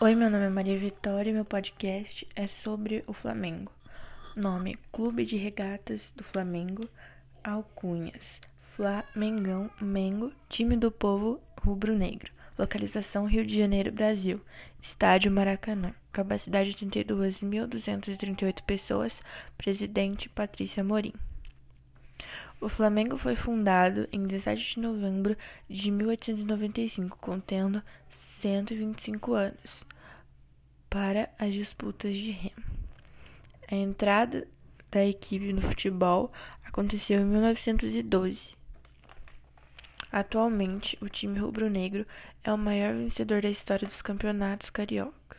Oi, meu nome é Maria Vitória e meu podcast é sobre o Flamengo. Nome: Clube de Regatas do Flamengo, Alcunhas, Flamengão, Mengo, time do povo rubro-negro. Localização: Rio de Janeiro, Brasil. Estádio Maracanã. Capacidade: 32.238 pessoas. Presidente: Patrícia Morim. O Flamengo foi fundado em 17 de novembro de 1895, contendo 125 anos para as disputas de remo. A entrada da equipe no futebol aconteceu em 1912. Atualmente, o time rubro-negro é o maior vencedor da história dos campeonatos cariocas.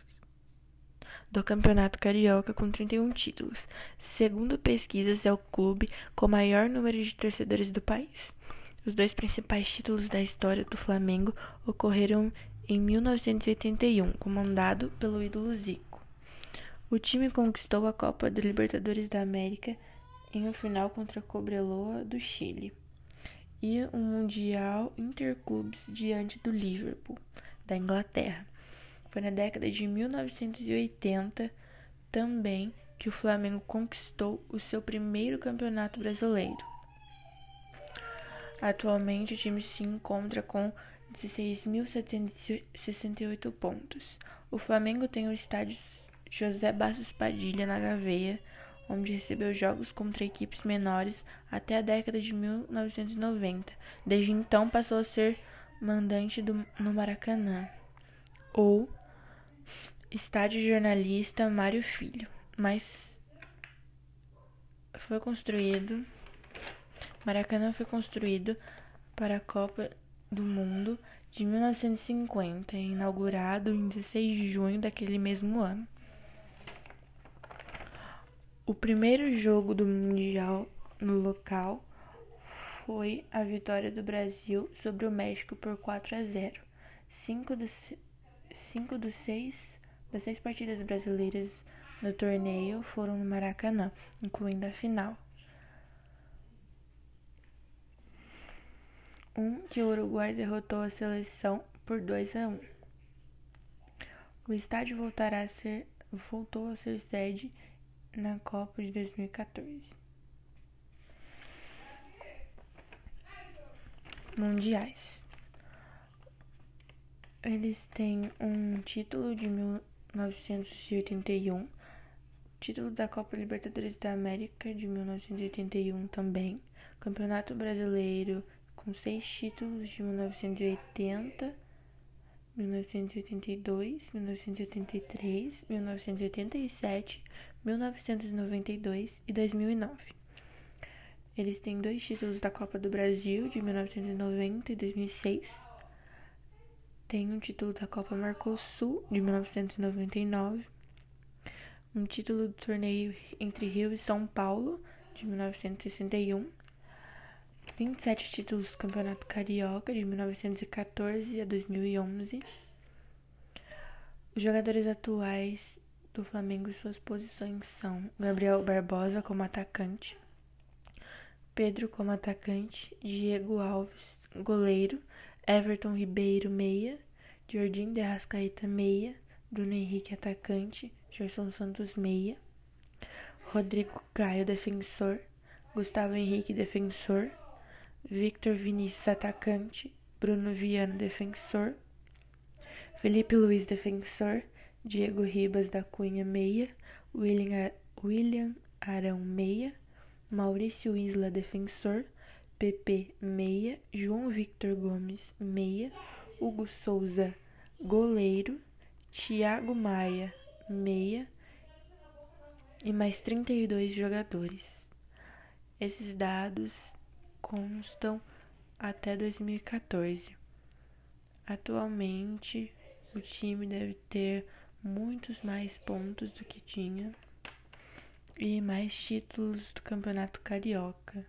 Do Campeonato Carioca com 31 títulos. Segundo pesquisas, é o clube com o maior número de torcedores do país. Os dois principais títulos da história do Flamengo ocorreram em 1981, comandado pelo ídolo Zico. O time conquistou a Copa do Libertadores da América em uma final contra a Cobreloa do Chile e um Mundial Interclubes diante do Liverpool da Inglaterra. Foi na década de 1980 também que o Flamengo conquistou o seu primeiro campeonato brasileiro. Atualmente o time se encontra com 16.768 pontos. O Flamengo tem o estádio José Bastos Padilha, na Gaveia, onde recebeu jogos contra equipes menores até a década de 1990. Desde então passou a ser mandante do, no Maracanã, ou Estádio Jornalista Mário Filho, mas foi construído Maracanã foi construído para a Copa do Mundo de 1950, inaugurado em 16 de junho daquele mesmo ano. O primeiro jogo do Mundial no local foi a vitória do Brasil sobre o México por 4 a 0. Cinco dos, cinco dos seis, das seis partidas brasileiras no torneio foram no Maracanã, incluindo a final. Um que o Uruguai derrotou a seleção por 2 a 1. O estádio voltará a ser, voltou a ser sede na Copa de 2014. Mundiais. Eles têm um título de 1981, título da Copa Libertadores da América de 1981 também, Campeonato Brasileiro com seis títulos de 1980, 1982, 1983, 1987, 1992 e 2009. Eles têm dois títulos da Copa do Brasil de 1990 e 2006. Tem um título da Copa Mercosul de 1999. Um título do torneio entre Rio e São Paulo de 1961 27 títulos do Campeonato Carioca de 1914 a 2011. Os jogadores atuais do Flamengo e suas posições são Gabriel Barbosa como atacante, Pedro como atacante, Diego Alves goleiro, Everton Ribeiro meia, Jordim de Arrascaeta meia, Bruno Henrique atacante, Gerson Santos meia, Rodrigo Caio defensor, Gustavo Henrique defensor, Victor Vinícius atacante, Bruno Viana defensor, Felipe Luiz defensor, Diego Ribas da Cunha meia, William, William Arão meia, Maurício Isla defensor, PP meia, João Victor Gomes meia, Hugo Souza goleiro, Thiago Maia meia. E mais 32 jogadores. Esses dados constam até 2014. Atualmente, o time deve ter muitos mais pontos do que tinha e mais títulos do Campeonato Carioca.